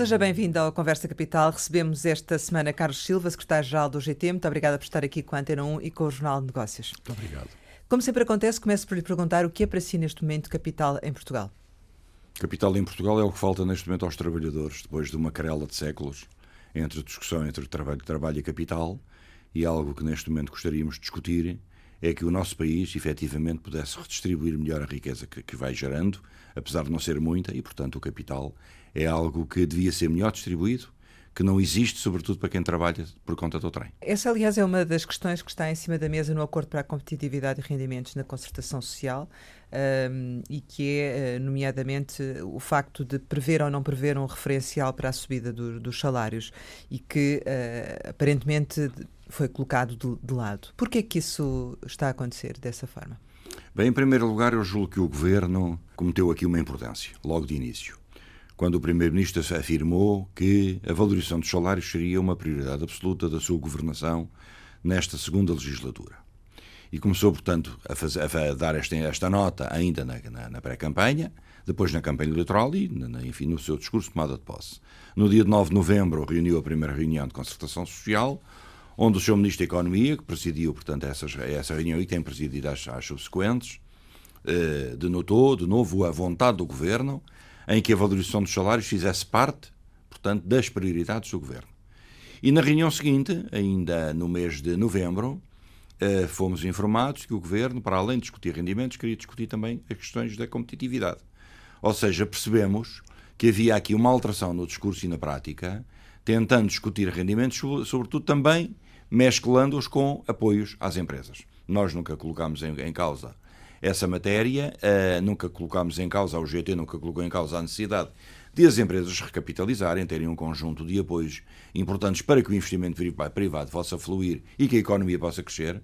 Seja bem-vindo ao Conversa Capital. Recebemos esta semana Carlos Silva, secretário-geral do GT. Muito obrigada por estar aqui com a Antena 1 e com o Jornal de Negócios. Muito obrigado. Como sempre acontece, começo por lhe perguntar o que é para si neste momento capital em Portugal. Capital em Portugal é o que falta neste momento aos trabalhadores, depois de uma querela de séculos entre discussão entre trabalho, trabalho e capital, e algo que neste momento gostaríamos de discutir é que o nosso país efetivamente pudesse redistribuir melhor a riqueza que, que vai gerando, apesar de não ser muita, e portanto o capital é algo que devia ser melhor distribuído, que não existe, sobretudo para quem trabalha por conta do trem. Essa, aliás, é uma das questões que está em cima da mesa no Acordo para a Competitividade e Rendimentos na Concertação Social um, e que é, eh, nomeadamente, o facto de prever ou não prever um referencial para a subida do, dos salários e que, uh, aparentemente, foi colocado de, de lado. Por que é que isso está a acontecer dessa forma? Bem, em primeiro lugar, eu julgo que o Governo cometeu aqui uma imprudência, logo de início quando o Primeiro-Ministro afirmou que a valorização dos salários seria uma prioridade absoluta da sua governação nesta segunda legislatura. E começou, portanto, a, fazer, a dar esta, esta, nota ainda na, na, na pré-campanha, depois na campanha eleitoral e, na, enfim, no seu discurso de tomada de posse. No dia 9 de novembro, reuniu a primeira reunião de concertação social, onde o seu Ministro da Economia, que presidiu, portanto, essas, essa reunião e tem presidido as, as subsequentes, eh, denotou, de novo, a vontade do Governo em que a valorização dos salários fizesse parte, portanto, das prioridades do governo. E na reunião seguinte, ainda no mês de novembro, eh, fomos informados que o governo, para além de discutir rendimentos, queria discutir também as questões da competitividade. Ou seja, percebemos que havia aqui uma alteração no discurso e na prática, tentando discutir rendimentos, sobretudo também mesclando-os com apoios às empresas. Nós nunca colocámos em, em causa essa matéria. Uh, nunca colocámos em causa, o GT nunca colocou em causa a necessidade de as empresas recapitalizarem, terem um conjunto de apoios importantes para que o investimento privado possa fluir e que a economia possa crescer.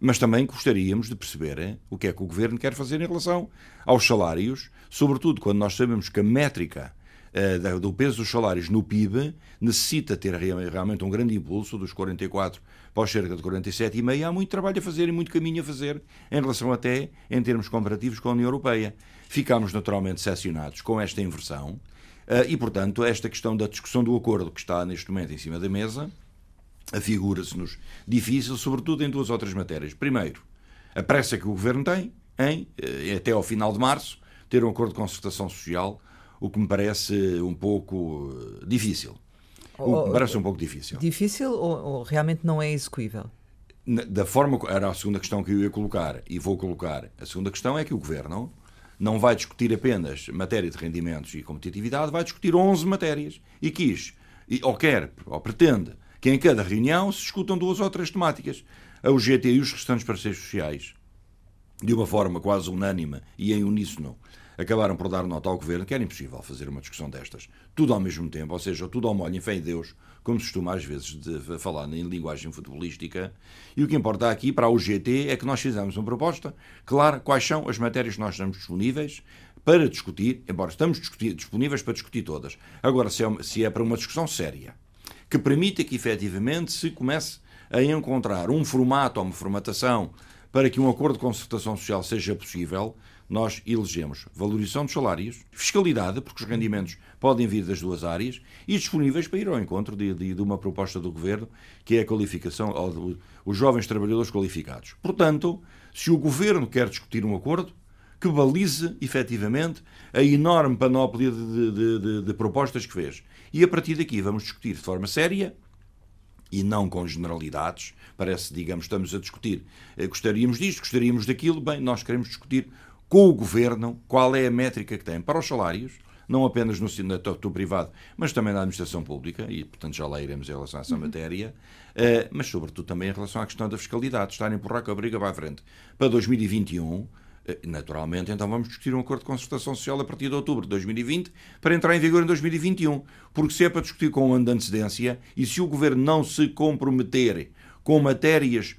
Mas também gostaríamos de perceber eh, o que é que o governo quer fazer em relação aos salários, sobretudo quando nós sabemos que a métrica uh, do peso dos salários no PIB necessita ter realmente um grande impulso dos 44 para cerca de 47,5, há muito trabalho a fazer e muito caminho a fazer em relação até em termos comparativos com a União Europeia. Ficámos naturalmente decepcionados com esta inversão eh, e, portanto, esta questão da discussão do acordo que está neste momento em cima da mesa afigura-se-nos difícil, sobretudo em duas outras matérias. Primeiro, a pressa que o Governo tem em, eh, até ao final de março, ter um acordo de concertação social, o que me parece um pouco eh, difícil. O, parece um pouco difícil. Difícil ou, ou, realmente não é execuível? Da forma. Era a segunda questão que eu ia colocar e vou colocar. A segunda questão é que o Governo não vai discutir apenas matéria de rendimentos e competitividade, vai discutir 11 matérias. E quis, ou quer, ou pretende, que em cada reunião se discutam duas ou três temáticas. A UGT e os restantes parceiros sociais, de uma forma quase unânime e em uníssono, acabaram por dar nota ao governo que era impossível fazer uma discussão destas, tudo ao mesmo tempo, ou seja, tudo ao molho, em fé em Deus, como se costuma às vezes de falar em linguagem futebolística. E o que importa aqui para a UGT é que nós fizemos uma proposta clara quais são as matérias que nós estamos disponíveis para discutir, embora estamos disponíveis para discutir todas. Agora, se é, se é para uma discussão séria, que permita que efetivamente se comece a encontrar um formato ou uma formatação para que um acordo de concertação social seja possível, nós elegemos valorização dos salários, fiscalidade, porque os rendimentos podem vir das duas áreas, e disponíveis para ir ao encontro de, de, de uma proposta do Governo, que é a qualificação, os jovens trabalhadores qualificados. Portanto, se o Governo quer discutir um acordo, que balize, efetivamente, a enorme panóplia de, de, de, propostas que fez. E a partir daqui vamos discutir de forma séria e não com generalidades. Parece, digamos, estamos a discutir, eh, gostaríamos disto, gostaríamos daquilo. Bem, nós queremos discutir com o governo qual é a métrica que tem para os salários, não apenas no setor privado, mas também na administração pública, e portanto já lá iremos em relação a essa uhum. matéria, uh, mas sobretudo também em relação à questão da fiscalidade, estar a empurrar com a briga para a frente. Para 2021, eh, naturalmente, então vamos discutir um acordo de concertação social a partir de outubro de 2020 para entrar em vigor em 2021. Porque se é para discutir com um ano de antecedência e se o governo não se comprometer com matérias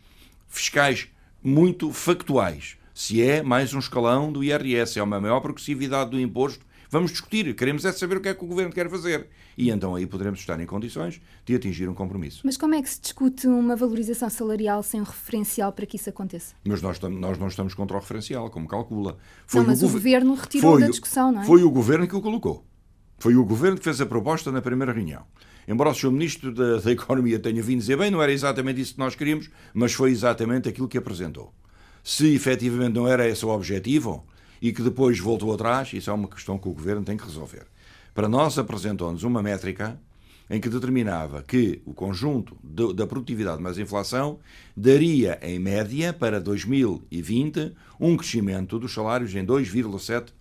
fiscais muito factuais, se é mais um escalão do IRS, é uma maior progressividade do imposto. Vamos discutir, queremos é saber o que é que o Governo quer fazer. E então aí poderemos estar em condições de atingir um compromisso. Mas como é que se discute uma valorização salarial sem um referencial para que isso aconteça? Mas nós, nós não estamos contra o referencial, como calcula. Foi não, mas o, o Governo retirou da discussão, não é? Foi o Governo que o colocou. Foi o governo que fez a proposta na primeira reunião. Embora o Sr. Ministro da, da, Economia tenha vindo dizer bem, não era exatamente isso que nós queríamos, mas foi exatamente aquilo que apresentou. Se efetivamente não era esse o objetivo e que depois voltou atrás, isso é uma questão que o governo tem que resolver. Para nós, apresentou-nos uma métrica em que determinava que o conjunto de, da produtividade mais inflação daria, em média, para 2020, um crescimento dos salários em 2,7%.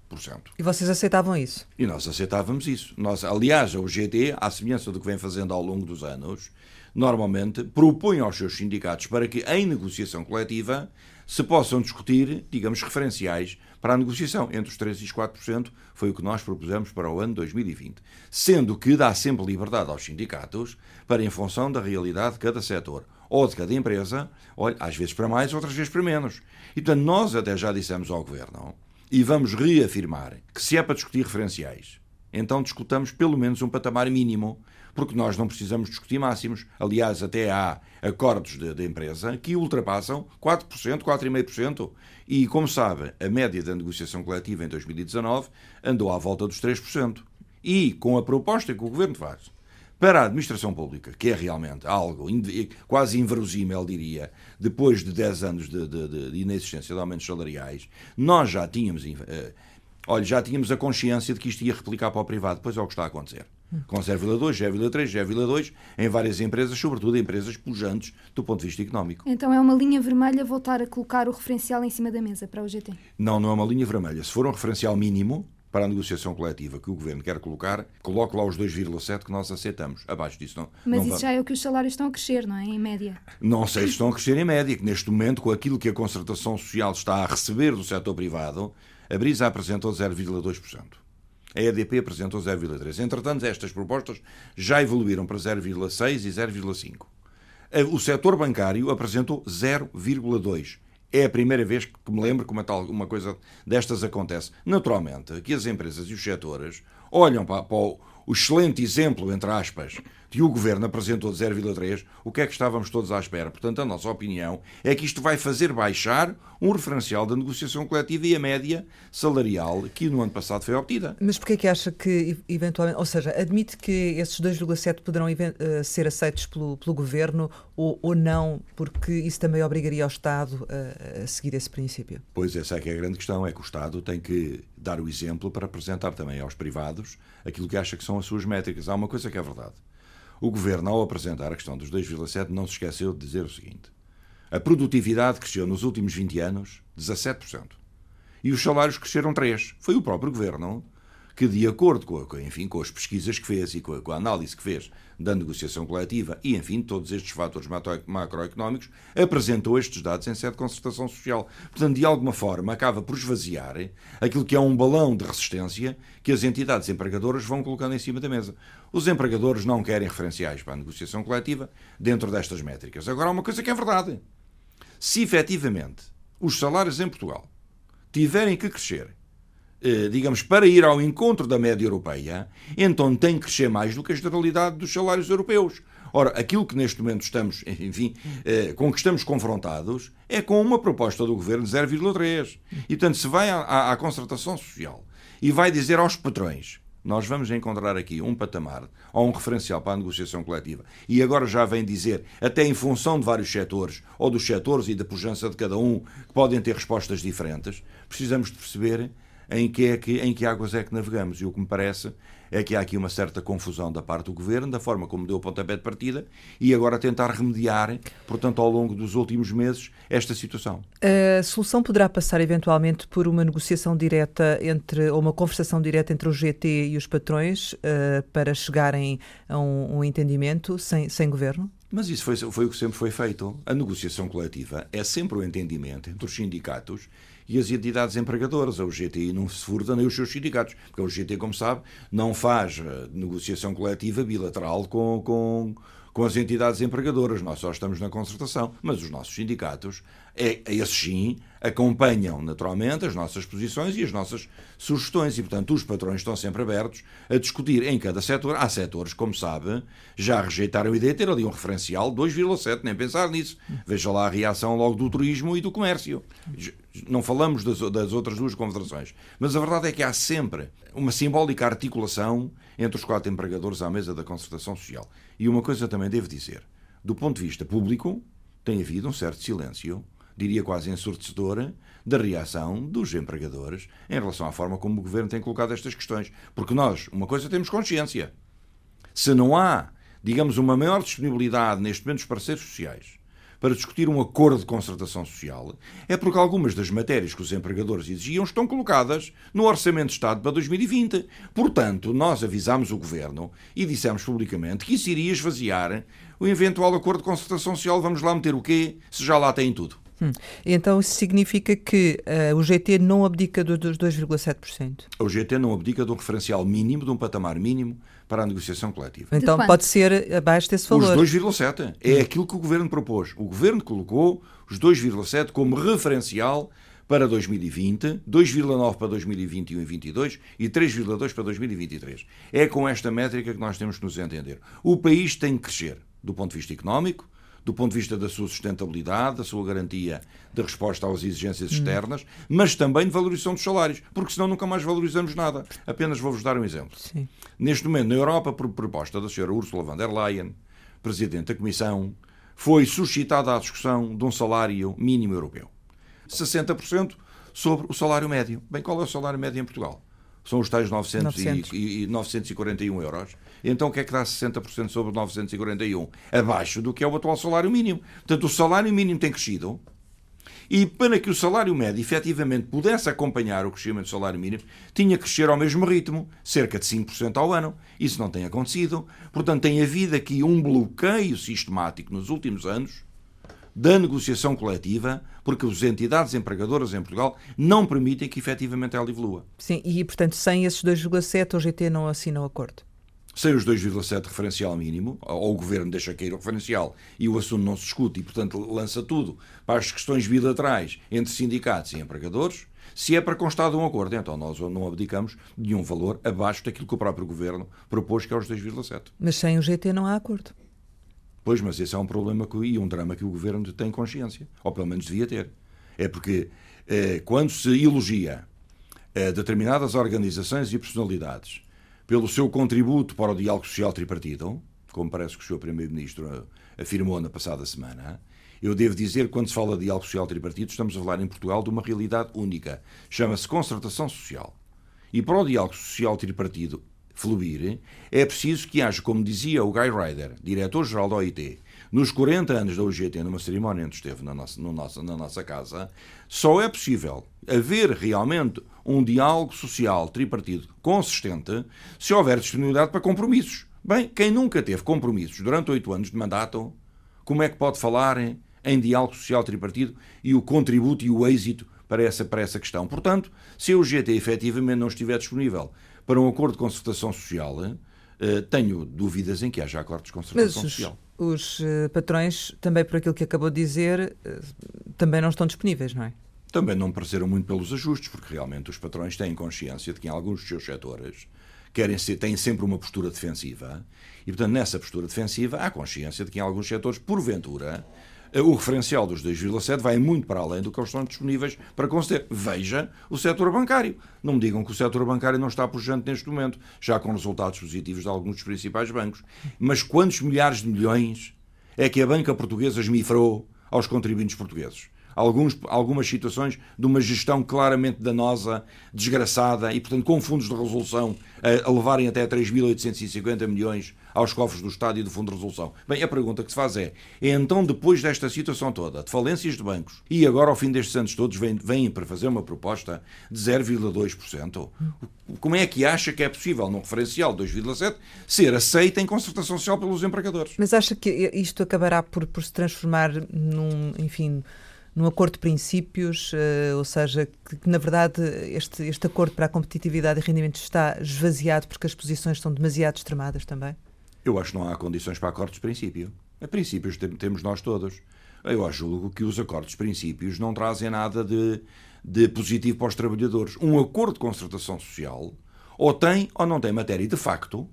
E vocês aceitavam isso? E nós aceitávamos isso. Nós, aliás, o GT, à semelhança do que vem fazendo ao longo dos anos, normalmente propõe aos seus sindicatos para que, em negociação coletiva, se possam discutir, digamos, referenciais para a negociação. Entre os 3% e os 4% foi o que nós propusemos para o ano 2020. Sendo que dá sempre liberdade aos sindicatos para, em função da realidade de cada setor ou de cada empresa, olha, às vezes para mais, outras vezes para menos. E, portanto, nós até já dissemos ao Governo e vamos reafirmar que se é para discutir referenciais, então discutamos pelo menos um patamar mínimo porque nós não precisamos discutir máximos. Aliás, até há acordos de, de empresa que ultrapassam 4%, 4,5%. E, como sabe, a média da negociação coletiva em 2019 andou à volta dos 3%. E, com a proposta que o Governo faz para a administração pública, que é realmente algo quase inverosímil, diria, depois de 10 anos de, de, de inexistência de aumentos salariais, nós já tínhamos, uh, olha, já tínhamos a consciência de que isto ia replicar para o privado. Pois é o que está a acontecer com 0,2, 0,3, 0,2 em várias empresas, sobretudo empresas pujantes do ponto de vista económico. Então é uma linha vermelha voltar a colocar o referencial em cima da mesa para o GT? Não, não é uma linha vermelha. Se for um referencial mínimo para a negociação coletiva que o Governo quer colocar, coloque lá os 2,7 que nós aceitamos. Abaixo disso não. Mas não isso já é o que os salários estão a crescer, não é? Em média. Não sei se estão a crescer em média, que neste momento, com aquilo que a concertação social está a receber do setor privado, a Brisa apresentou 0,2% a EDP apresentou 0,3. Entretanto, estas propostas já evoluíram para 0,6 e 0,5. O setor bancário apresentou 0,2. É a primeira vez que me lembro que uma, tal, coisa destas acontece. Naturalmente, que as empresas e os setores olham para, para o excelente exemplo, entre aspas, que o Governo apresentou de 0,3, o que é que estávamos todos à espera? Portanto, a nossa opinião é que isto vai fazer baixar um referencial da negociação coletiva e a média salarial que no ano passado foi obtida. Mas porquê é que acha que, eventualmente, ou seja, admite que esses 2,7 poderão uh, ser aceitos pelo, pelo Governo ou, ou, não, porque isso também obrigaria o Estado a, a seguir esse princípio? Pois essa é que é a grande questão, é que o Estado tem que dar o exemplo para apresentar também aos privados aquilo que acha que são as suas métricas. Há uma coisa que é verdade. O Governo, ao apresentar a questão dos 2,7, não se esqueceu de dizer o seguinte. A produtividade cresceu nos últimos 20 anos 17%. E os salários cresceram 3%. Foi o próprio Governo que, de acordo com, enfim, com as pesquisas que fez e com a, com a análise que fez da negociação coletiva e, enfim, todos estes fatores macroeconómicos, apresentou estes dados em sede de concertação social. Portanto, de alguma forma, acaba por esvaziar aquilo que é um balão de resistência que as entidades empregadoras vão colocando em cima da mesa. Os empregadores não querem referenciais para a negociação coletiva dentro destas métricas. Agora, há uma coisa que é verdade. Se efetivamente os salários em Portugal tiverem que crescer digamos, para ir ao encontro da média europeia, então tem que crescer mais do que a generalidade dos salários europeus. Ora, aquilo que neste momento estamos, enfim, eh, com que estamos confrontados é com uma proposta do governo de 0,3. E, portanto, se vai à, à, à concertação social e vai dizer aos patrões nós vamos encontrar aqui um patamar ou um referencial para a negociação coletiva e agora já vem dizer, até em função de vários setores ou dos setores e da pujança de cada um, que podem ter respostas diferentes, precisamos de perceber em que, é que, em que águas é que navegamos. E o que me parece é que há aqui uma certa confusão da parte do Governo, da forma como deu o pontapé de partida, e agora tentar remediar, portanto, ao longo dos últimos meses, esta situação. A solução poderá passar eventualmente por uma negociação direta entre, ou uma conversação direta entre o GT e os patrões uh, para chegarem a um, um entendimento sem, sem Governo? Mas isso foi, foi o que sempre foi feito. A negociação coletiva é sempre o um entendimento entre os sindicatos e as entidades empregadoras. A UGT não se furta nem os seus sindicatos, porque a UGT, como sabe, não faz eh, negociação coletiva bilateral com, com, com as entidades empregadoras. Nós só estamos na concertação, mas os nossos sindicatos é, esses sim acompanham naturalmente as nossas posições e as nossas sugestões. E, portanto, os patrões estão sempre abertos a discutir em cada setor. Há setores, como sabe, já rejeitaram a ideia de ter ali um referencial 2,7, nem pensar nisso. Veja lá a reação logo do turismo e do comércio. Não falamos das, das outras duas confederações. Mas a verdade é que há sempre uma simbólica articulação entre os quatro empregadores à mesa da concertação social. E uma coisa também devo dizer. Do ponto de vista público, tem havido um certo silêncio diria quase ensurdecedora, da reação dos empregadores em relação à forma como o governo tem colocado estas questões. Porque nós, uma coisa temos consciência. Se não há, digamos, uma maior disponibilidade neste momento dos parceiros sociais para discutir um acordo de concertação social, é porque algumas das matérias que os empregadores exigiam estão colocadas no Orçamento de Estado para 2020. Portanto, nós avisámos o Governo e dissemos publicamente que isso iria esvaziar o eventual acordo de concertação social. Vamos lá meter o quê, se já lá tem tudo. Hum. Então isso significa que uh, o GT não abdica dos 2,7%? O GT não abdica de um referencial mínimo, de um patamar mínimo para a negociação coletiva. Então pode ser abaixo desse valor? Os 2,7%. É hum. aquilo que o Governo propôs. O Governo colocou os 2,7% como referencial para 2020, 2,9 para 2021 e 2022 e 3,2 para 2023. É com esta métrica que nós temos que nos entender. O país tem que crescer do ponto de vista económico, do ponto de vista da sua sustentabilidade, da sua garantia de resposta às exigências externas, hum. mas também de valorização dos salários, porque senão nunca mais valorizamos nada. Apenas vou-vos dar um exemplo. Sim. Neste momento, na Europa, por proposta da senhora Ursula von der Leyen, Presidente da Comissão, foi suscitada a discussão de um salário mínimo europeu. 60% sobre o salário médio. Bem, qual é o salário médio em Portugal? São os tais 900 900. E, e 941 euros. Então o que é que dá 60% sobre 941? Abaixo do que é o atual salário mínimo. Portanto, o salário mínimo tem crescido. E para que o salário médio efetivamente pudesse acompanhar o crescimento do salário mínimo, tinha que crescer ao mesmo ritmo, cerca de 5% ao ano. Isso não tem acontecido. Portanto, tem havido aqui um bloqueio sistemático nos últimos anos da negociação coletiva, porque as entidades empregadoras em Portugal não permitem que efetivamente ela evolua. Sim, e portanto, sem esses 2,7, o GT não assina o acordo sem os 2,7 referencial mínimo, ou o governo deixa cair o referencial e o assunto não se discute e, portanto, lança tudo para as questões bilaterais entre sindicatos e empregadores. Se é para constar de um acordo, então nós não abdicamos de um valor abaixo daquilo que o próprio governo propôs, que é os 2,7. Mas sem o GT não há acordo. Pois, mas esse é um problema que, e um drama que o governo tem consciência, ou pelo menos devia ter. É porque eh, quando se elogia eh, determinadas organizações e personalidades pelo seu contributo para o diálogo social tripartido, como parece que o Sr. Primeiro-Ministro afirmou na passada semana, eu devo dizer que quando se fala de diálogo social tripartido, estamos a falar em Portugal de uma realidade única. Chama-se concertação social. E para o diálogo social tripartido fluir, é preciso que haja, como dizia o Guy Ryder, diretor-geral da OIT, nos 40 anos da UGT, numa cerimónia onde esteve na nossa, no na nossa casa, só é possível haver realmente um diálogo social tripartido consistente se houver disponibilidade para compromissos. Bem, quem nunca teve compromissos durante oito anos de mandato, como é que pode falar em, em diálogo social tripartido e o contributo e o êxito para essa, para essa questão? Portanto, se a UGT efetivamente não estiver disponível para um acordo de concertação social, tenho dúvidas em que haja acordos de concertação Mas social. Os, os uh, patrões, também por aquilo que acabou de dizer, uh, também não estão disponíveis, não é? também não pareceram muito pelos ajustes, porque realmente os patrões têm consciência de que em alguns dos seus setores querem ser, têm sempre uma postura defensiva e, portanto, nessa postura defensiva há consciência de que em alguns setores, porventura, o referencial dos 2,7 vai muito para além do que estão disponíveis para conceder. Veja o setor bancário. Não me digam que o setor bancário não está pujante neste momento, já com resultados positivos de alguns dos principais bancos. Mas quantos milhares de milhões é que a banca portuguesa esmifrou aos contribuintes portugueses? Alguns, algumas situações de uma gestão claramente danosa, desgraçada e, portanto, com fundos de resolução a, a levarem até 3.850 milhões aos cofres do Estado e do Fundo de Resolução. Bem, a pergunta que se faz é, é então depois desta situação toda, de falências de bancos, e agora ao fim destes anos todos vêm, vêm para fazer uma proposta de 0,2%, como é que acha que é possível, num referencial de 2,7%, ser aceita em concertação social pelos empregadores? Mas acha que isto acabará por, por se transformar num, enfim num acordo de princípios, uh, ou seja, que, que, na verdade este, este acordo para a competitividade e rendimento está esvaziado porque as posições são demasiado extremadas também? Eu acho que não há condições para acordos de princípio. A princípios temos nós todos. Eu julgo que os acordos de princípios não trazem nada de, de positivo para os trabalhadores. Um acordo de concertação social ou tem ou não tem matéria de facto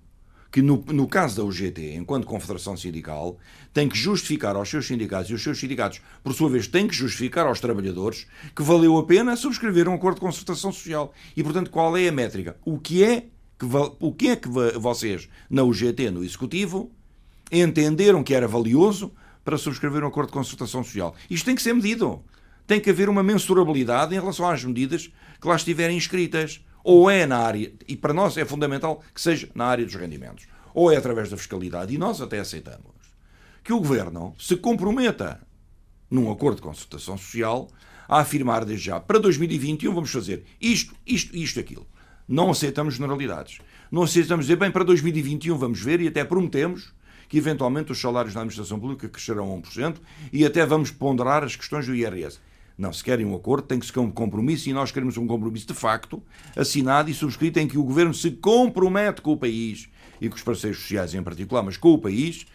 que no, no caso da UGT, enquanto confederação sindical, tem que justificar aos seus sindicatos e os seus sindicatos, por sua vez, têm que justificar aos trabalhadores que valeu a pena subscrever um acordo de concertação social. E, portanto, qual é a métrica? O que é que, o que, é que vocês, na UGT, no Executivo, entenderam que era valioso para subscrever um acordo de concertação social? Isto tem que ser medido. Tem que haver uma mensurabilidade em relação às medidas que lá estiverem inscritas ou é na área, e para nós é fundamental que seja na área dos rendimentos, ou é através da fiscalidade, e nós até aceitamos, que o Governo se comprometa num acordo de concertação social a afirmar desde já, para 2021 vamos fazer isto, isto, isto, aquilo. Não aceitamos generalidades. Não aceitamos dizer, bem, para 2021 vamos ver e até prometemos que eventualmente os salários na administração pública crescerão a 1% e até vamos ponderar as questões do IRS. Não, se querem um acordo, tem que ser um compromisso e nós queremos um compromisso de facto, assinado e subscrito, em que o governo se compromete com o país e com os parceiros sociais em particular, mas com o país,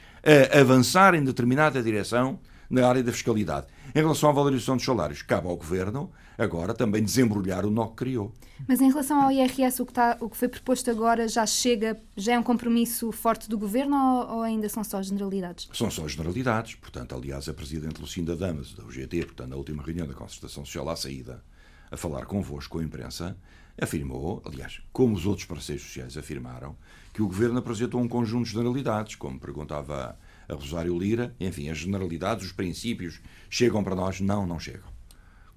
a avançar em determinada direção na área da fiscalidade. Em relação à valorização dos salários, cabe ao governo agora também desembrulhar o nó que criou. Mas em relação ao IRS, o que, está, o que foi proposto agora já chega, já é um compromisso forte do governo ou, ou, ainda são só generalidades? São só generalidades. Portanto, aliás, a Presidente Lucinda Damas, da UGT, portanto, na última reunião da Concertação Social à saída, a falar convosco, com a imprensa, afirmou, aliás, como os outros parceiros sociais afirmaram, que o governo apresentou um conjunto de generalidades, como perguntava a Rosário Lira, enfim, as generalidades, os princípios, chegam para nós? Não, não chegam.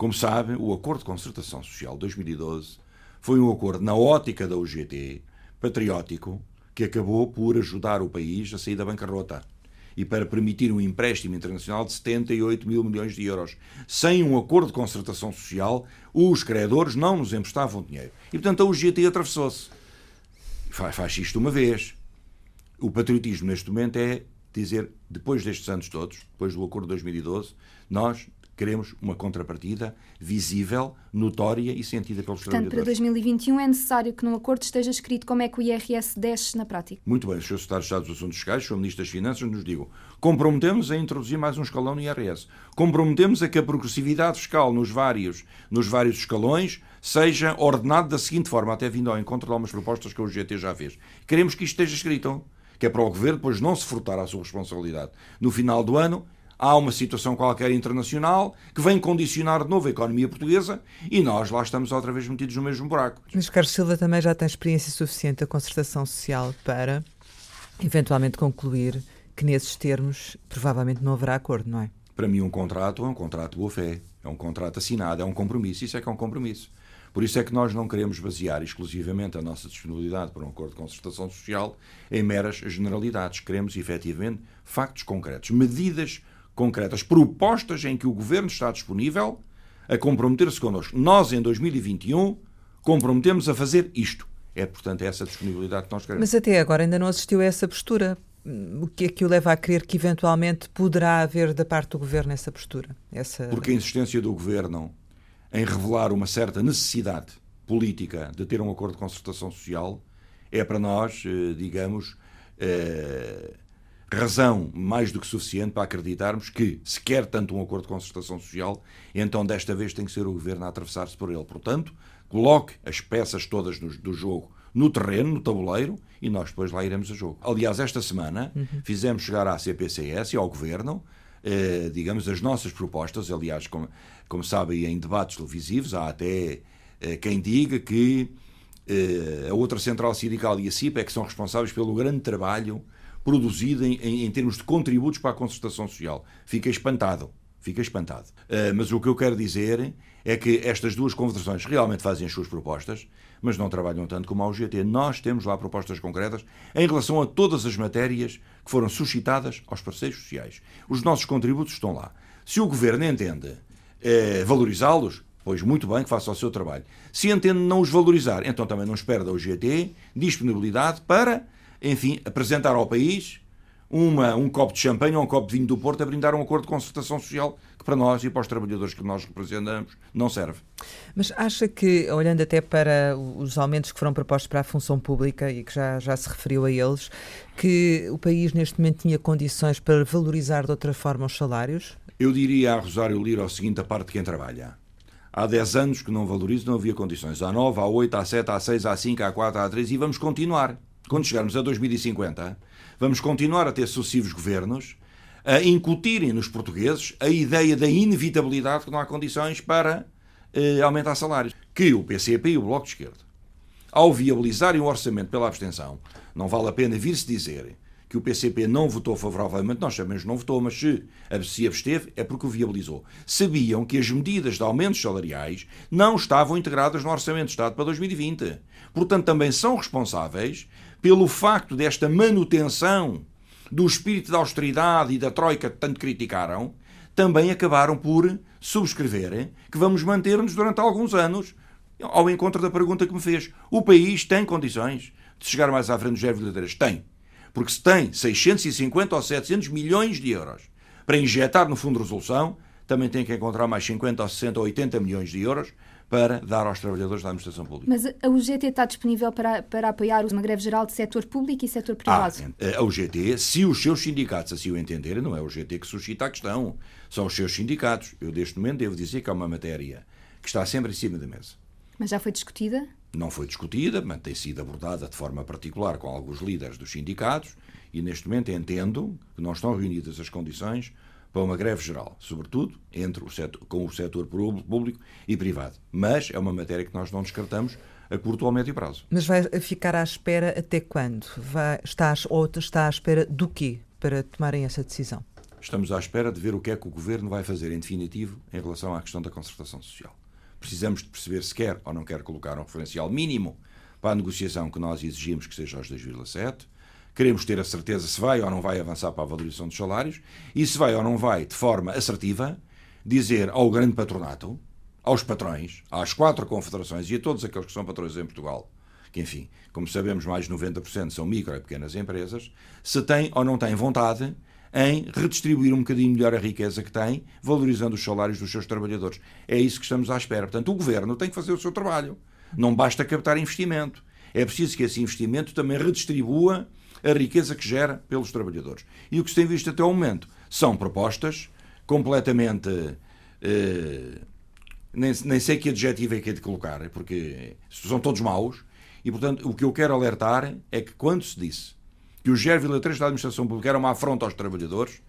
Como sabem, o Acordo de Concertação Social de 2012 foi um acordo na ótica da UGT, patriótico, que acabou por ajudar o país a sair da bancarrota e para permitir um empréstimo internacional de 78 mil milhões de euros. Sem um acordo de concertação social, os credores não nos emprestavam dinheiro. E, portanto, a UGT atravessou-se. Faz, faz isto uma vez. O patriotismo, neste momento, é dizer, depois destes anos todos, depois do acordo de 2012, nós queremos uma contrapartida visível, notória e sentida pelos Portanto, trabalhadores. para 2021 é necessário que no acordo esteja escrito como é que o IRS desce na prática. Muito bem, o Sr. Secretário de Estado dos Assuntos Fiscais, o Sr. Ministro das Finanças, nos digam comprometemos a introduzir mais um escalão no IRS. Comprometemos a que a progressividade fiscal nos vários, nos vários escalões seja ordenada da seguinte forma, até vindo ao encontro de algumas propostas que o GT já fez. Queremos que isto esteja escrito, que é para o Governo depois não se furtar à sua responsabilidade. No final do ano, há uma situação qualquer internacional que vem condicionar de novo a economia portuguesa e nós lá estamos outra vez metidos no mesmo buraco. Mas Carlos Silva também já tem experiência suficiente da concertação social para eventualmente concluir que nesses termos provavelmente não haverá acordo, não é? Para mim um contrato é um contrato de boa fé, é um contrato assinado, é um compromisso, isso é que é um compromisso. Por isso é que nós não queremos basear exclusivamente a nossa disponibilidade para um acordo de concertação social em meras generalidades. Queremos, efetivamente, factos concretos, medidas concretas, propostas em que o Governo está disponível a comprometer-se connosco. Nós, em 2021, comprometemos a fazer isto. É, portanto, essa disponibilidade que nós queremos. Mas até agora ainda não assistiu a essa postura. O que é que o leva a crer que eventualmente poderá haver da parte do Governo essa postura? Essa... Porque a insistência do Governo em revelar uma certa necessidade política de ter um acordo de concertação social é para nós, eh, digamos, eh, razão mais do que suficiente para acreditarmos que, se quer tanto um acordo de concertação social, então desta vez tem que ser o governo a atravessar-se por ele. Portanto, coloque as peças todas do, do, jogo no terreno, no tabuleiro, e nós depois lá iremos a jogo. Aliás, esta semana uhum. fizemos chegar à CPCS e ao governo, eh, digamos, as nossas propostas. Aliás, como, como sabem, em debates televisivos há até eh, quem diga que eh, a outra central sindical e a CIP é que são responsáveis pelo grande trabalho produzido em, em, em termos de contributos para a concertação social. Fica espantado. Fica espantado. Uh, mas o que eu quero dizer é que estas duas confederações realmente fazem as suas propostas, mas não trabalham tanto como a UGT. Nós temos lá propostas concretas em relação a todas as matérias que foram suscitadas aos parceiros sociais. Os nossos contributos estão lá. Se o governo entende eh, valorizá-los, pois muito bem que faça o seu trabalho. Se entende não os valorizar, então também não espera da UGT disponibilidade para enfim, apresentar ao país uma, um copo de champanhe ou um copo de vinho do Porto a brindar um acordo de concertação social que para nós e para os trabalhadores que nós representamos não serve. Mas acha que, olhando até para os aumentos que foram propostos para a função pública e que já, já se referiu a eles, que o país neste momento tinha condições para valorizar de outra forma os salários? Eu diria a Rosário Lira o seguinte, a parte de quem trabalha. Há 10 anos que não valorizo, não havia condições. Há 9, há 8, há 7, há 6, há 5, há 4, há 3 e vamos continuar. Quando chegarmos a 2050, vamos continuar a ter sucessivos governos a incutirem nos portugueses a ideia da inevitabilidade que não há condições para eh, aumentar salários. Que o PCP e o Bloco de Esquerda, ao viabilizarem o orçamento pela abstenção, não vale a pena vir-se dizer que o PCP não votou favoravelmente, nós sabemos que não votou, mas se se absteve é porque o viabilizou. Sabiam que as medidas de aumentos salariais não estavam integradas no Orçamento de Estado para 2020. Portanto, também são responsáveis pelo facto desta manutenção do espírito da austeridade e da troika que tanto criticaram, também acabaram por subscrever que vamos manter-nos durante alguns anos ao encontro da pergunta que me fez. O país tem condições de chegar mais à frente dos 0,3? Tem. Porque se tem 650 ou 700 milhões de euros para injetar no Fundo de Resolução, também tem que encontrar mais 50 ou 60 ou 80 milhões de euros para dar aos trabalhadores da administração pública. Mas a UGT está disponível para, para apoiar uma greve geral de setor público e setor privado? Ah, a UGT, se os seus sindicatos assim o entenderem, não é a UGT que suscita a questão, são os seus sindicatos. Eu, deste momento, devo dizer que é uma matéria que está sempre em cima da mesa. Mas já foi discutida? não foi discutida, mas tem sido abordada de forma particular com alguns líderes dos sindicatos e neste momento entendo que não estão reunidas as condições para uma greve geral, sobretudo entre o setor, com o setor público e privado. Mas é uma matéria que nós não descartamos a curto ou médio prazo. Mas vai ficar à espera até quando? Vai, está, ou está à espera do quê para tomarem essa decisão? Estamos à espera de ver o que é que o Governo vai fazer em definitivo em relação à questão da concertação social precisamos de perceber se quer ou não quer colocar um referencial mínimo para a negociação que nós exigimos que seja aos 2,7. Queremos ter a certeza se vai ou não vai avançar para a valorização dos salários e se vai ou não vai, de forma assertiva, dizer ao grande patronato, aos patrões, às quatro confederações e a todos aqueles que são patrões em Portugal, que, enfim, como sabemos, mais de 90% são micro e pequenas empresas, se têm ou não têm vontade em redistribuir um bocadinho melhor a riqueza que tem, valorizando os salários dos seus trabalhadores. É isso que estamos à espera. Portanto, o governo tem que fazer o seu trabalho. Não basta captar investimento. É preciso que esse investimento também redistribua a riqueza que gera pelos trabalhadores. E o que se tem visto até ao momento são propostas completamente. Eh, nem, nem sei que adjetivo é que é de colocar, porque são todos maus. E, portanto, o que eu quero alertar é que quando se disse que o 0,3 da administração pública era uma afronta aos trabalhadores,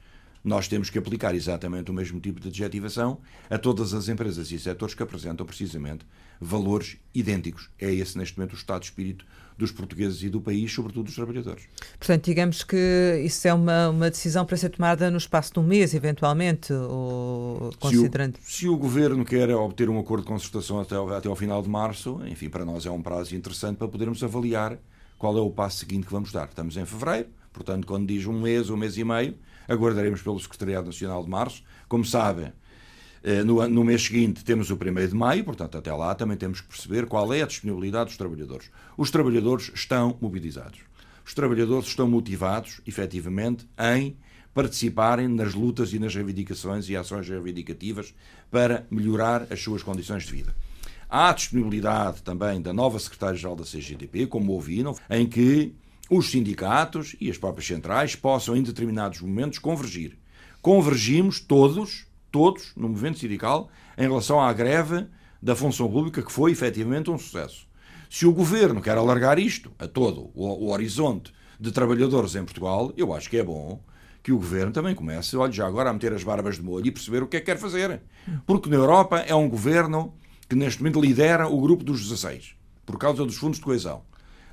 nós temos que aplicar exatamente o mesmo tipo de adjetivação a todas as empresas e setores que apresentam precisamente valores idênticos. É esse, neste momento, o estado de espírito dos portugueses e do país, sobretudo dos trabalhadores. Portanto, digamos que isso é uma, uma decisão para ser tomada no espaço de um mês, eventualmente, ou considerando... Se o, se o Governo quer obter um acordo de concertação até, até ao final de março, enfim, para nós é um prazo interessante para podermos avaliar qual é o passo seguinte que vamos dar. Estamos em fevereiro, portanto, quando diz um mês, um mês e meio, aguardaremos pelo Secretariado Nacional de Março. Como sabem, no, no mês seguinte temos o 1 de maio, portanto, até lá também temos que perceber qual é a disponibilidade dos trabalhadores. Os trabalhadores estão mobilizados. Os trabalhadores estão motivados, efetivamente, em participarem nas lutas e nas reivindicações e ações reivindicativas para melhorar as suas condições de vida. Há disponibilidade também da nova secretária-geral da CGTP, como ouviram, em que os sindicatos e as próprias centrais possam, em determinados momentos, convergir. Convergimos todos, todos, no movimento sindical, em relação à greve da função pública, que foi efetivamente um sucesso. Se o governo quer alargar isto a todo o, horizonte de trabalhadores em Portugal, eu acho que é bom que o governo também comece, olha, já agora a meter as barbas de molho e perceber o que é que quer fazer. Porque na Europa é um governo que neste momento lidera o grupo dos 16, por causa dos fundos de coesão.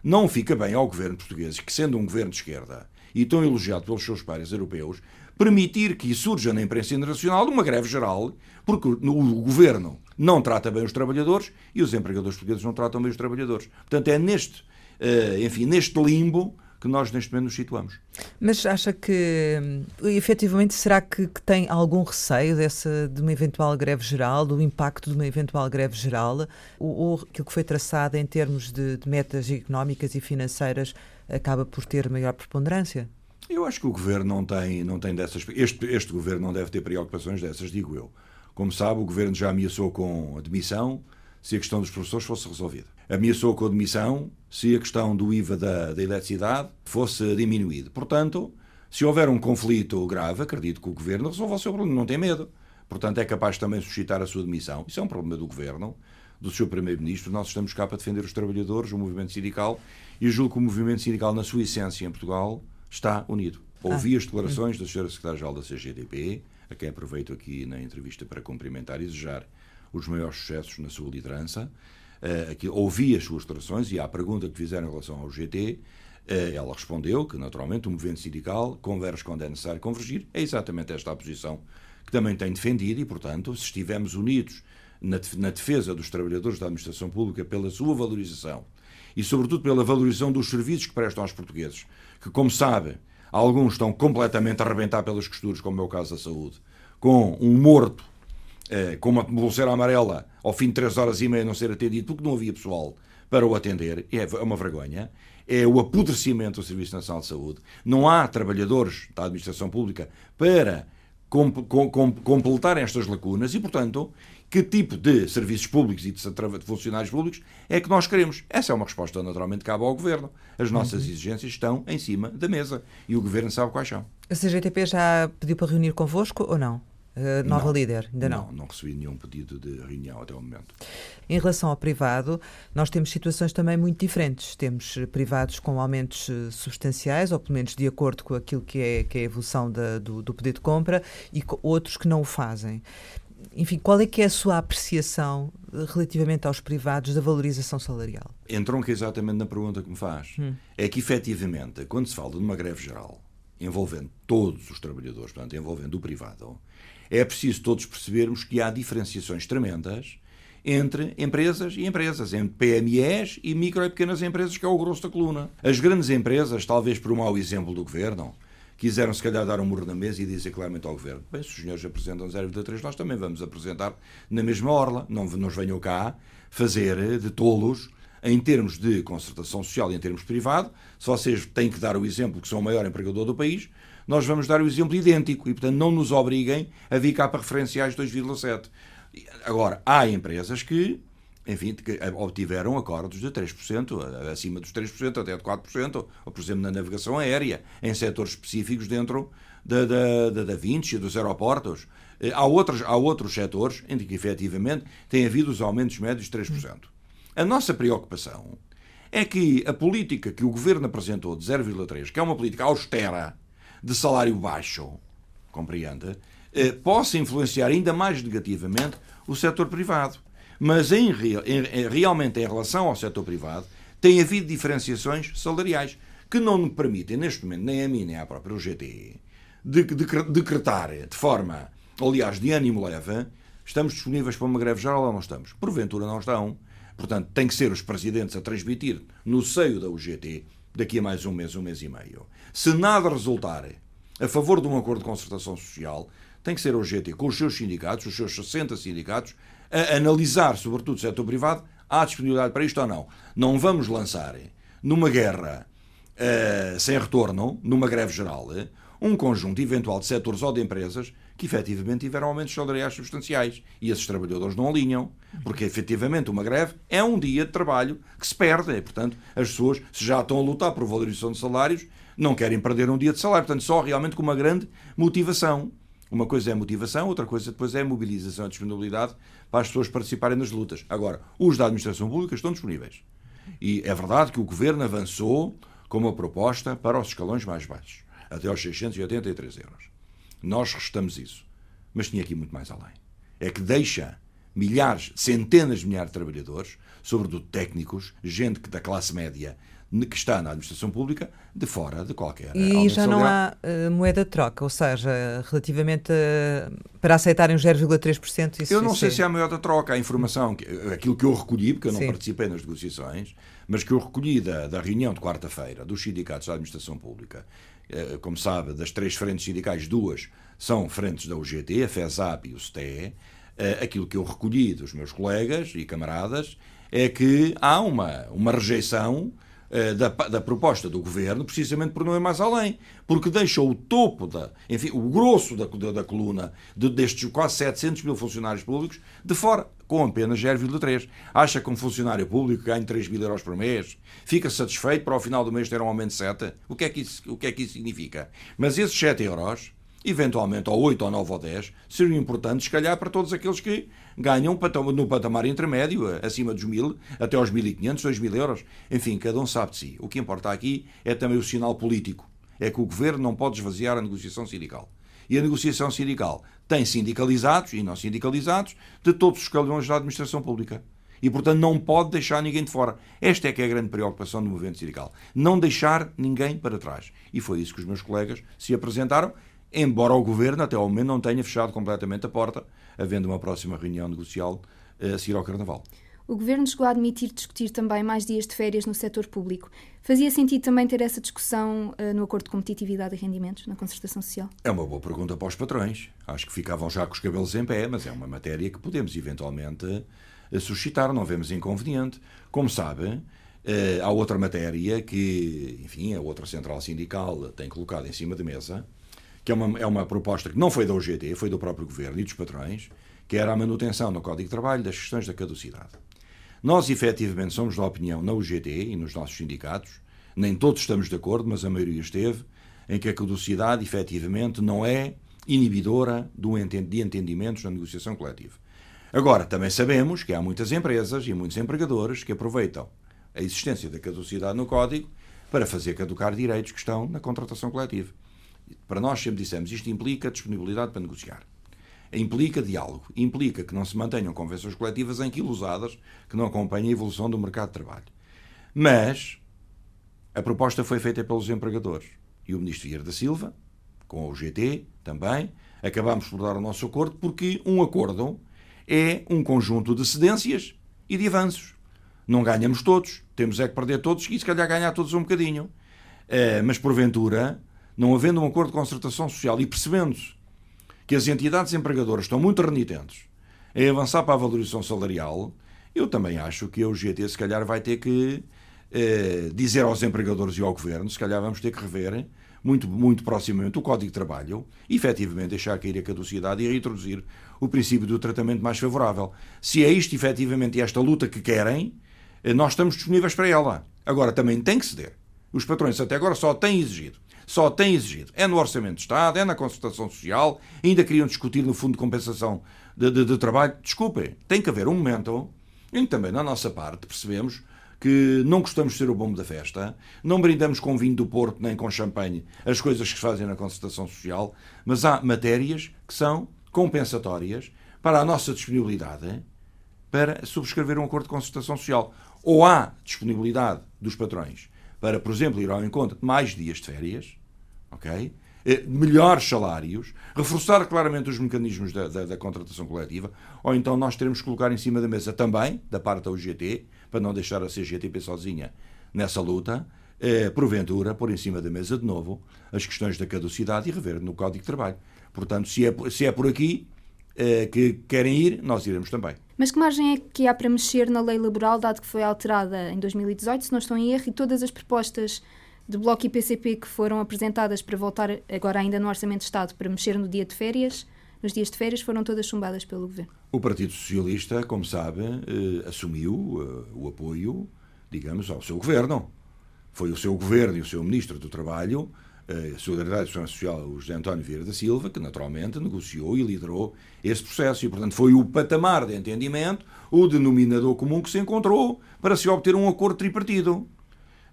Não fica bem ao governo português, que sendo um governo de esquerda e tão elogiado pelos seus pares europeus, permitir que surja na imprensa internacional uma greve geral, porque o governo não trata bem os trabalhadores e os empregadores portugueses não tratam bem os trabalhadores. Portanto, é neste, eh, enfim, neste limbo que nós neste momento nos situamos. Mas acha que, efetivamente, será que, que, tem algum receio dessa, de uma eventual greve geral, do impacto de uma eventual greve geral? Ou, ou aquilo que foi traçado em termos de, de metas económicas e financeiras acaba por ter maior preponderância? Eu acho que o governo não tem, não tem dessas. Este, este governo não deve ter preocupações dessas, digo eu. Como sabe, o governo já ameaçou com a demissão se a questão dos professores fosse resolvida. Ameaçou com a demissão se a questão do IVA da, da eletricidade fosse diminuído. Portanto, Se houver um conflito grave, acredito que o Governo resolva o seu problema, não tem medo. Portanto, é capaz também de suscitar a sua demissão. Isso é um problema do Governo, do seu Primeiro-Ministro. Nós estamos cá para defender os trabalhadores, o movimento sindical, e julgo que o movimento sindical, na sua essência em Portugal, está unido. Ouvi ah. as declarações da Sra. Secretária-Geral da CGTP, a quem aproveito aqui na entrevista para cumprimentar e desejar os maiores sucessos na sua liderança. Uh, aqui, ouvi as suas declarações e à pergunta que fizeram em relação ao GT, uh, ela respondeu que, naturalmente, o movimento sindical converge quando é necessário convergir. É exatamente esta a posição que também tem defendido e, portanto, se estivermos unidos na, na defesa dos trabalhadores da administração pública pela sua valorização e, sobretudo, pela valorização dos serviços que prestam aos portugueses, que, como sabe, alguns estão completamente a arrebentar pelas costuras, como é o caso da saúde, com um morto eh, com uma pulseira amarela ao fim de três horas e meia não ser atendido porque não havia pessoal para o atender, é, é uma vergonha. É o apodrecimento do Serviço Nacional de Saúde. Não há trabalhadores da administração pública para com, com, com, completar estas lacunas e, portanto, que tipo de serviços públicos e de funcionários públicos é que nós queremos. Essa é uma resposta, naturalmente, que cabe ao Governo. As nossas uhum. exigências estão em cima da mesa e o Governo sabe quais são. A CGTP já pediu para reunir convosco ou não? Uh, nova não, líder, ainda não. Não, não recebi nenhum pedido de reunião até o momento. Em relação ao privado, nós temos situações também muito diferentes. Temos privados com aumentos eh, substanciais, ou pelo menos de acordo com aquilo que é, que é a evolução da, do, do pedido de compra, e outros que não o fazem enfim, qual é que é a sua apreciação eh, relativamente aos privados da valorização salarial? Entronca exatamente na pergunta que me faz. Hum. É que, efetivamente, quando se fala de uma greve geral, envolvendo todos os trabalhadores, portanto, envolvendo o privado, é preciso todos percebermos que há diferenciações tremendas entre empresas e empresas, entre PMEs e micro e pequenas empresas, que é o grosso da coluna. As grandes empresas, talvez por um mau exemplo do governo, quiseram se calhar dar um murro na mesa e dizer claramente ao governo: bem, se os senhores apresentam 0,3, nós também vamos apresentar na mesma orla. Não nos venham cá fazer de tolos em termos de concertação social e em termos privado. Se vocês têm que dar o exemplo que são o maior empregador do país, nós vamos dar o exemplo idêntico e, portanto, não nos obriguem a vir cá para referenciais 2,7. Agora, há empresas que, enfim, que obtiveram acordos de 3%, acima dos 3%, até de 4%, ou, por exemplo, na navegação aérea, em setores específicos dentro da, da, da, da Vinci, dos aeroportos. Há outros, há outros setores em que, efetivamente, tem havido os aumentos médios de 3%. A nossa preocupação é que a política que o governo apresentou de 0,3, que é uma política austera, de salário baixo, compreende, eh, possa influenciar ainda mais negativamente o setor privado. Mas em, em, realmente em relação ao setor privado, tem havido diferenciações salariais que não me permitem, neste momento, nem a mim nem à própria UGT, de, de, decretar de forma, aliás, de ânimo leve, estamos disponíveis para uma greve geral ou não estamos? Porventura não estão. Portanto, tem que ser os presidentes a transmitir no seio da UGT daqui a mais um mês, um mês e meio. Se nada resultar a favor de um acordo de concertação social, tem que ser o GT, com os seus sindicatos, os seus 60 sindicatos, a analisar, sobretudo o setor privado, há disponibilidade para isto ou não. Não vamos lançar numa guerra uh, sem retorno, numa greve geral, um conjunto eventual de setores ou de empresas que efetivamente tiveram aumentos salariais substanciais. E esses trabalhadores não alinham, porque efetivamente uma greve é um dia de trabalho que se perde. E, portanto, as pessoas, se já estão a lutar por valorização de salários, não querem perder um dia de salário. Portanto, só realmente com uma grande motivação. Uma coisa é a motivação, outra coisa depois é a mobilização, a disponibilidade para as pessoas participarem nas lutas. Agora, os da administração pública estão disponíveis. E é verdade que o governo avançou com uma proposta para os escalões mais baixos, até aos 683 euros. Nós restamos isso. Mas tinha aqui muito mais além. É que deixa milhares, centenas de milhares de trabalhadores, sobretudo técnicos, gente da classe média que está na administração pública, de fora de qualquer. E já não há uh, moeda de troca, ou seja, relativamente uh, para aceitarem os 0,3%. Isso, eu não isso sei é... se há moeda de troca. A informação, aquilo que eu recolhi, porque eu não Sim. participei nas negociações, mas que eu recolhi da, da reunião de quarta-feira dos sindicatos da administração pública eh, como sabe, das três frentes sindicais, duas são frentes da UGT, a FESAP e o STE. Eh, aquilo que eu recolhi dos meus colegas e camaradas é que há uma, uma rejeição eh, da, da, proposta do governo, precisamente por não ir mais além, porque deixou o topo, da, enfim, o grosso da, da, da coluna de, destes quase 700 mil funcionários públicos de fora, com apenas 0,3. Acha que um funcionário público ganha 3 mil euros por mês? Fica satisfeito para ao final do mês ter um aumento de 7? O que é que isso, o que é que isso significa? Mas esses 7 euros eventualmente ou 8 ou 9 ou 10, seriam importantes, se calhar, para todos aqueles que ganham no patamar intermédio, acima dos 1000, até aos 1500, 2000 euros. Enfim, cada um sabe de si. O que importa aqui é também o sinal político. É que o governo não pode esvaziar a negociação sindical. E a negociação sindical tem sindicalizados e não sindicalizados de todos os escalões da administração pública. E, portanto, não pode deixar ninguém de fora. Esta é que é a grande preocupação do movimento sindical. Não deixar ninguém para trás. E foi isso que os meus colegas se apresentaram embora o Governo, até ao momento, não tenha fechado completamente a porta, havendo uma próxima reunião negocial eh, a seguir ao Carnaval. O Governo chegou a admitir discutir também mais dias de férias no setor público. Fazia sentido também ter essa discussão uh, no Acordo de Competitividade e Rendimentos, na concertação social? É uma boa pergunta para os patrões. Acho que ficavam já com os cabelos em pé, mas é uma matéria que podemos eventualmente uh, suscitar, não vemos inconveniente. Como sabem, uh, há outra matéria que, enfim, a outra central sindical tem colocado em cima da mesa, que é uma, é uma proposta que não foi da UGT, foi do próprio Governo e dos patrões, que era a manutenção no Código de Trabalho das questões da caducidade. Nós, efetivamente, somos da opinião na UGT e nos nossos sindicatos, nem todos estamos de acordo, mas a maioria esteve, em que a caducidade, efetivamente, não é inibidora de entendimentos na negociação coletiva. Agora, também sabemos que há muitas empresas e muitos empregadores que aproveitam a existência da caducidade no Código para fazer caducar direitos que estão na contratação coletiva. Para nós sempre dissemos, isto implica disponibilidade para negociar. Implica diálogo, implica que não se mantenham convenções coletivas anquilosadas que não acompanhem a evolução do mercado de trabalho. Mas a proposta foi feita pelos empregadores e o ministro Vieira da Silva, com o GT também, acabámos por dar o nosso acordo porque um acordo é um conjunto de cedências e de avanços. Não ganhamos todos, temos é que perder todos e se calhar ganhar todos um bocadinho. Eh, mas porventura não havendo um acordo de concertação social e percebendo-se que as entidades empregadoras estão muito renitentes em avançar para a valorização salarial, eu também acho que a UGT se calhar vai ter que eh, dizer aos empregadores e ao governo, se calhar vamos ter que rever muito, muito proximamente o Código de Trabalho e efetivamente deixar cair a caducidade e reintroduzir o princípio do tratamento mais favorável. Se é isto efetivamente esta luta que querem, eh, nós estamos disponíveis para ela. Agora também tem que ceder. Os patrões até agora só têm exigido só tem exigido. É no Orçamento de Estado, é na concertação social, ainda queriam discutir no Fundo de Compensação de, de, de Trabalho. Desculpem, tem que haver um momento em que também, na nossa parte, percebemos que não gostamos de ser o bombo da festa, não brindamos com vinho do Porto nem com champanhe as coisas que se fazem na concertação social, mas há matérias que são compensatórias para a nossa disponibilidade para subscrever um acordo de concertação social. Ou há disponibilidade dos patrões para, por exemplo, ir ao encontro de mais dias de férias, ok? Eh, melhores salários, reforçar claramente os mecanismos da, da, da, contratação coletiva, ou então nós teremos que colocar em cima da mesa também, da parte da UGT, para não deixar a CGTP sozinha nessa luta, eh, porventura, pôr em cima da mesa de novo as questões da caducidade e rever no Código de Trabalho. Portanto, se é, se é por aqui eh, que querem ir, nós iremos também. Mas que margem é que há para mexer na lei laboral, dado que foi alterada em 2018, se não estou em erro, e todas as propostas de Bloco e PCP que foram apresentadas para voltar agora ainda no Orçamento de Estado para mexer no dia de férias, nos dias de férias foram todas chumbadas pelo Governo. O Partido Socialista, como sabe, eh, assumiu eh, o apoio, digamos, ao seu Governo. Foi o seu Governo e o seu Ministro do Trabalho, eh, a Solidariedade Social, o José António Vieira da Silva, que naturalmente negociou e liderou esse processo. E, portanto, foi o patamar de entendimento, o denominador comum que se encontrou para se obter um acordo tripartido.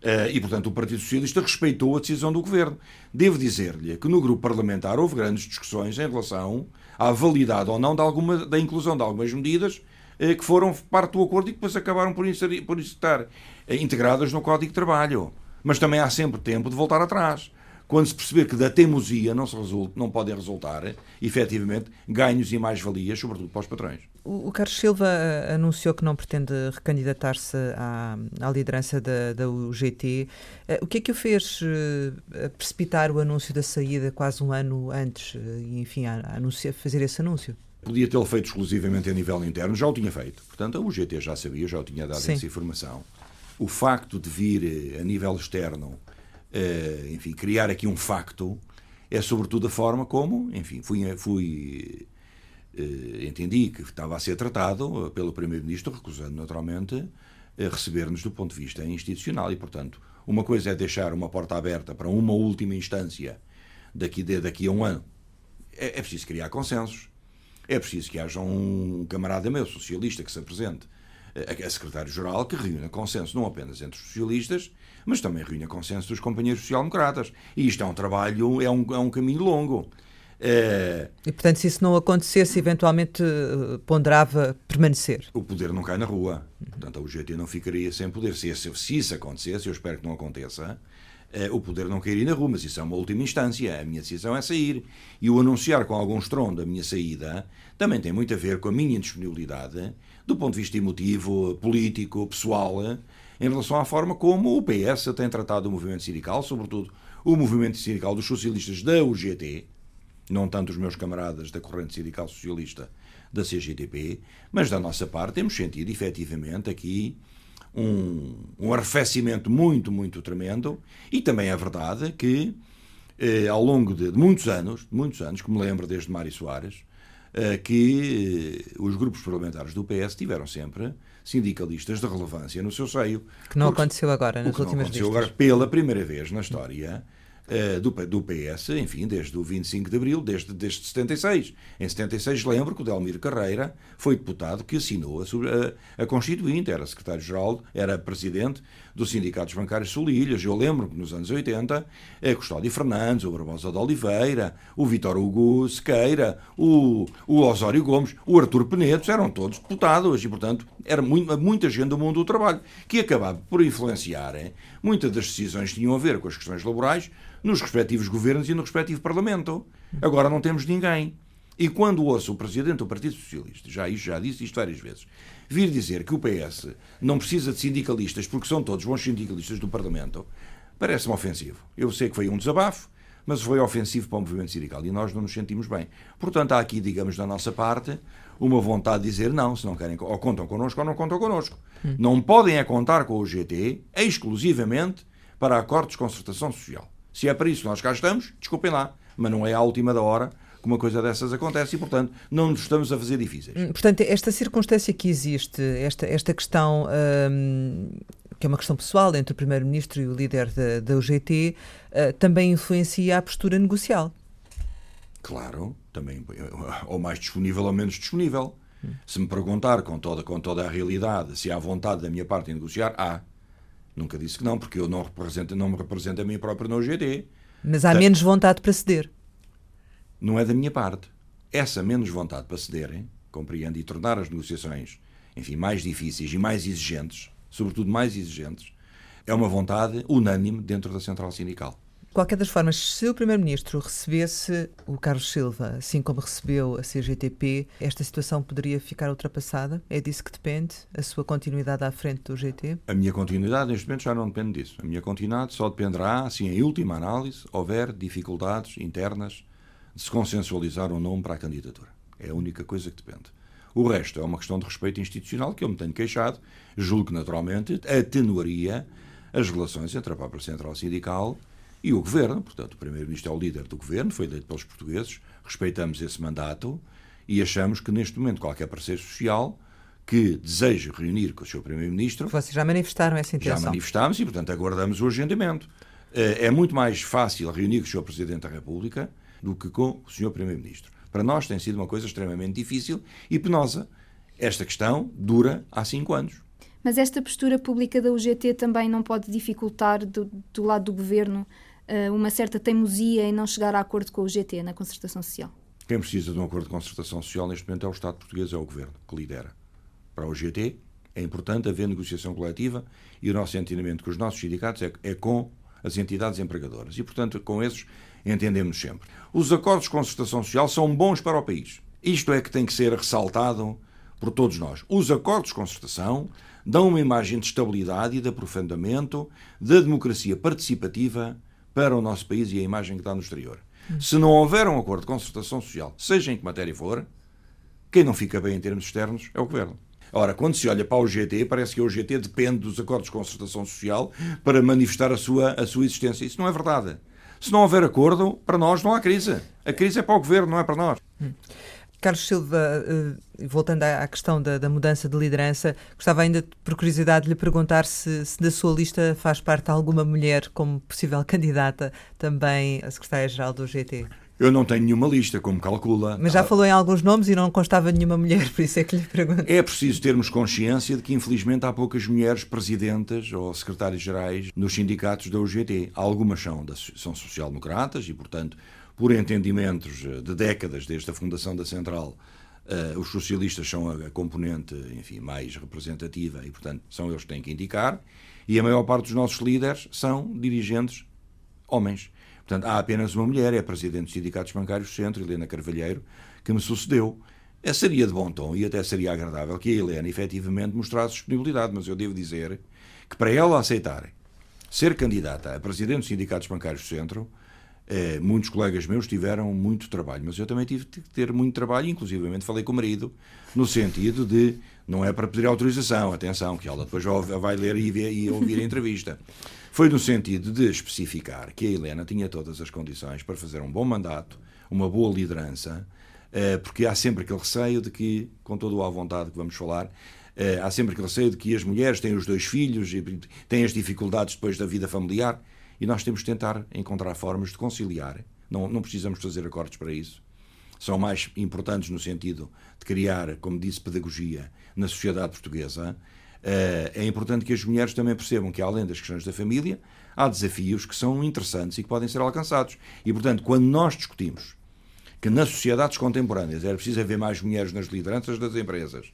Eh, e, portanto, o Partido Socialista respeitou a decisão do Governo. Devo dizer-lhe que no grupo parlamentar houve grandes discussões em relação à validade ou não de alguma, da inclusão de algumas medidas eh, que foram parte do acordo e que depois acabaram por, por estar eh, integradas no Código de Trabalho. Mas também há sempre tempo de voltar atrás quando se perceber que da teimosia não, se resulta, não podem resultar, efetivamente, ganhos e mais-valias, sobretudo para os patrões. O, Carlos Silva eh, anunciou que não pretende recandidatar-se à, à, liderança da, da UGT. Eh, o que é que o fez uh, precipitar o anúncio da saída quase um ano antes, enfim, a, a anunciar, fazer esse anúncio? Podia tê-lo feito exclusivamente a nível interno, já o tinha feito. Portanto, a UGT já sabia, já o tinha dado Sim. essa informação. o facto de vir a nível externo, enfim, criar aqui um facto, é sobretudo a forma como, enfim, fui, fui entendi que estava a ser tratado pelo Primeiro-Ministro, recusando naturalmente receber-nos do ponto de vista institucional e, portanto, uma coisa é deixar uma porta aberta para uma última instância daqui, de, daqui a um ano. É, é preciso criar consensos. É preciso que haja um camarada meu, socialista, que se apresente a secretário-geral, que reúna consenso não apenas entre os socialistas, mas também reúna consenso dos companheiros social-democratas. E isto é um trabalho, é um, é um caminho longo. É... E, portanto, se isso não acontecesse, eventualmente eh, ponderava permanecer? O poder não cai na rua. Portanto, a UGT não ficaria sem poder. Se, se isso acontecesse, eu espero que não aconteça, é, o poder não cairia na rua, mas isso é uma última instância. A minha decisão é sair. E o anunciar com algum estrondo a minha saída também tem muito a ver com a minha indisponibilidade, do ponto de vista emotivo, político, pessoal, em relação à forma como o PS tem tratado o movimento sindical, sobretudo o movimento sindical dos socialistas da UGT, não tanto os meus camaradas da corrente sindical socialista da CGTP, mas da nossa parte temos sentido efetivamente aqui um, um arrefecimento muito, muito tremendo e também é verdade que eh, ao longo de, de, muitos anos, muitos anos, que me lembro desde Mário Soares, eh, que eh, os grupos parlamentares do PS tiveram sempre sindicalistas de relevância no seu seio. Que não aconteceu agora, nas últimas não aconteceu agora pela primeira vez na história uh, do, do PS, enfim, desde o 25 de Abril, desde, desde 76. Em 76 lembro que o Delmiro Carreira foi deputado que assinou a, a, a Constituinte, era secretário-geral, era presidente dos sindicatos bancários Solilhas. Eu lembro que nos anos 80, a Custódio Fernandes, o Barbosa de Oliveira, o Vitor Hugo Sequeira, o, o Osório Gomes, o Artur Penedos, eram todos deputados e, portanto, era muito, muita gente do mundo do trabalho que acabava por influenciar hein? muitas das decisões que tinham a ver com as questões laborais nos respectivos governos e no respectivo Parlamento. Agora não temos ninguém. E quando ouço o Presidente do Partido Socialista, já, já disse isto várias vezes, vir dizer que o PS não precisa de sindicalistas porque são todos bons sindicalistas do Parlamento, parece-me ofensivo. Eu sei que foi um desabafo, mas foi ofensivo para o movimento sindical e nós não nos sentimos bem. Portanto, há aqui, digamos, da nossa parte, uma vontade de dizer não, se não querem, ou contam connosco ou não contam connosco. Hum. Não podem é contar com o GT exclusivamente para acordos de concertação social. Se é para isso que nós cá estamos, desculpem lá, mas não é à última da hora que uma coisa dessas acontece e, portanto, não nos estamos a fazer difíceis. Hum, portanto, esta circunstância que existe, esta, esta questão. Hum, que é uma questão pessoal entre o Primeiro-Ministro e o líder da, da UGT, uh, também influencia a postura negocial. Claro, também, ou mais disponível ou menos disponível. Hum. Se me perguntar com toda, com toda a realidade se há vontade da minha parte em negociar, há. Nunca disse que não, porque eu não, represento, não me represento a mim próprio no GT. Mas há menos vontade para ceder. Não é da minha parte. Essa menos vontade para cederem, compreende, e tornar as negociações, enfim, mais difíceis e mais exigentes, sobretudo mais exigentes, é uma vontade unânime dentro da central sindical qualquer das formas, se o Primeiro-Ministro recebesse o Carlos Silva, assim como recebeu a CGTP, esta situação poderia ficar ultrapassada? É disso que depende a sua continuidade à frente do GT? A minha continuidade, neste momento, já não depende disso. A minha continuidade só dependerá se, em última análise, houver dificuldades internas se consensualizar ou não para a candidatura. É a única coisa que depende. O resto é uma questão de respeito institucional que eu me tenho queixado. Julgo que, naturalmente, atenuaria as relações entre a própria Central Sindical e o governo, portanto, o primeiro-ministro é o líder do governo, foi eleito pelos portugueses, respeitamos esse mandato e achamos que neste momento qualquer parceiro social que deseje reunir com o seu primeiro-ministro. Vocês já manifestaram essa intenção? Já manifestámos e, portanto, aguardamos o agendamento. Eh, é muito mais fácil reunir com o Sr. Presidente da República do que com o Sr. Primeiro-Ministro. Para nós tem sido uma coisa extremamente difícil e penosa. Esta questão dura há cinco anos. Mas esta postura pública da UGT também não pode dificultar, do, do lado do governo, uh, uma certa teimosia em não chegar a acordo com o GT na concertação social? Quem precisa de um acordo de concertação social neste momento é o Estado português, é o Governo que lidera. Para o GT é importante haver negociação coletiva e o nosso entendimento com os nossos sindicatos é, é com as entidades empregadoras. E, portanto, com esses entendemos sempre. Os acordos de concertação social são bons para o país. Isto é que tem que ser ressaltado por todos nós. Os acordos de concertação dão uma imagem de estabilidade e de aprofundamento da democracia participativa para o nosso país e a imagem que dá no exterior. Se não houver um acordo de concertação social, seja em que matéria for, quem não fica bem em termos externos é o governo. Ora, quando se olha para o GT, parece que o GT depende dos acordos de concertação social para manifestar a sua, a sua existência. Isso não é verdade. Se não houver acordo, para nós não há crise. A crise é para o governo, não é para nós. Hum. Carlos Silva, eh, voltando à questão da, da, mudança de liderança, gostava ainda, por curiosidade, de lhe perguntar se, se da sua lista faz parte alguma mulher como possível candidata também a secretária-geral do GT. Eu não tenho nenhuma lista, como calcula. Mas já ah, falou em alguns nomes e não constava nenhuma mulher, por isso é que lhe pergunto. É preciso termos consciência de que, infelizmente, há poucas mulheres presidentas ou secretárias-gerais nos sindicatos da UGT. Algumas são, são social-democratas e, portanto, por entendimentos eh, de décadas desde a fundação da Central, uh, os socialistas são a componente enfim, mais representativa e, portanto, são eles que têm que indicar, e a maior parte dos nossos líderes são dirigentes homens. Portanto, há apenas uma mulher, é a Presidente dos Sindicatos Bancários do Centro, Helena Carvalheiro, que me sucedeu. É, seria de bom tom e até seria agradável que a Helena efetivamente mostrasse disponibilidade, mas eu devo dizer que para ela aceitar ser candidata a Presidente dos Sindicatos Bancários do Centro, eh, muitos colegas meus tiveram muito trabalho, mas eu também tive que ter muito trabalho, inclusivamente falei com o marido, no sentido de não é para pedir autorização, atenção, que ela depois vai ler e, ver, e ouvir a entrevista. Foi no sentido de especificar que a Helena tinha todas as condições para fazer um bom mandato, uma boa liderança, eh, porque há sempre aquele receio de que, com toda a vontade que vamos falar, eh, há sempre aquele receio de que as mulheres têm os dois filhos e têm as dificuldades depois da vida familiar. E nós temos de tentar encontrar formas de conciliar. Não, não precisamos fazer acordos para isso. São mais importantes no sentido de criar, como disse, pedagogia na sociedade portuguesa. Eh, é importante que as mulheres também percebam que, além das questões da família, há desafios que são interessantes e que podem ser alcançados. E, portanto, quando nós discutimos que nas sociedades contemporâneas era preciso haver mais mulheres nas lideranças das empresas,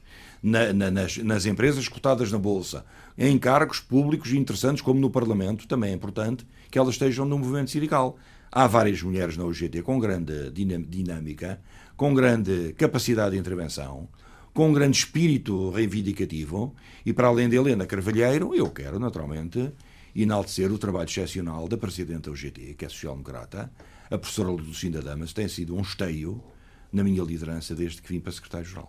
na, na, nas, nas, empresas cotadas na Bolsa, em cargos públicos interessantes, como no Parlamento, também é importante que elas estejam no movimento sindical. Há várias mulheres na UGT com grande dinâmica, com grande capacidade de intervenção, com um grande espírito reivindicativo, e para além de Helena Carvalheiro, eu quero, naturalmente, enaltecer o trabalho excepcional da Presidente da UGT, que é social-democrata, a professora Lucinda Damas, tem sido um esteio na minha liderança desde que vim para secretário-geral.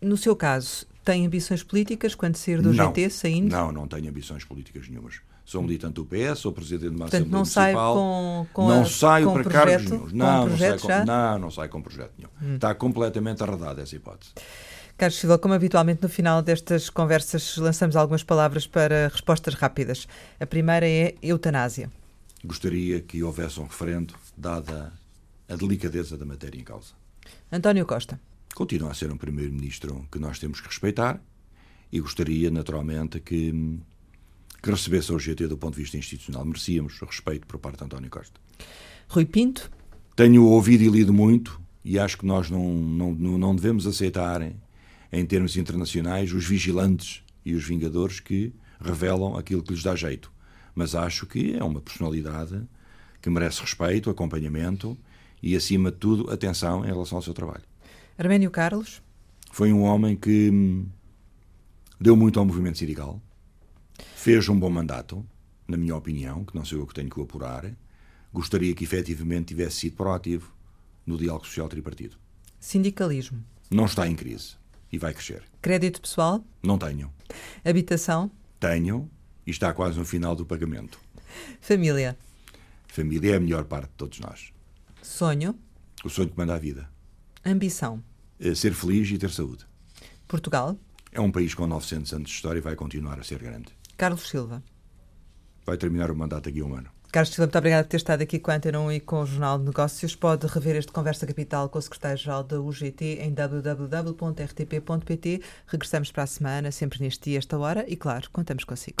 No seu caso, tem ambições políticas quando sair do não, GT, saindo? Não, não tenho ambições políticas nenhumas. Sou militante do PS, sou presidente de uma Portanto, Assembleia não Municipal. Com, com não a, saio com para projeto, cargos nenhums. Não, não, sai com, não, não saio com projeto nenhum. Hum. Está completamente arredada essa hipótese. Carlos Silva, como habitualmente no final destas conversas lançamos algumas palavras para respostas rápidas. A primeira é eutanásia. Gostaria que houvesse um referendo, dada a delicadeza da matéria em causa. António Costa. Continua a ser um primeiro-ministro que nós temos que respeitar e gostaria, naturalmente, que, que recebesse o GT do ponto de vista institucional. Merecíamos respeito por parte de António Costa. Rui Pinto. Tenho ouvido e lido muito e acho que nós não, não, não devemos aceitar, em termos internacionais, os vigilantes e os vingadores que revelam aquilo que lhes dá jeito. Mas acho que é uma personalidade que merece respeito, acompanhamento e, acima de tudo, atenção em relação ao seu trabalho. Arménio Carlos? Foi um homem que hum, deu muito ao movimento sindical, fez um bom mandato, na minha opinião, que não sou eu que tenho que apurar. Gostaria que efetivamente tivesse sido proativo no diálogo social tripartido. Sindicalismo? Não está em crise e vai crescer. Crédito pessoal? Não tenho. Habitação? Tenho e está quase no final do pagamento. Família? Família é a melhor parte de todos nós. Sonho? O sonho que manda a vida. Ambição? É ser feliz e ter saúde. Portugal? É um país com 900 anos de história e vai continuar a ser grande. Carlos Silva? Vai terminar o mandato aqui a um ano. Carlos Silva, muito obrigado por ter estado aqui com a Antena 1 e com o Jornal de Negócios. Pode rever este Conversa Capital com o secretário-geral da UGT em www.rtp.pt. Regressamos para a semana, sempre neste dia, esta hora, e claro, contamos consigo.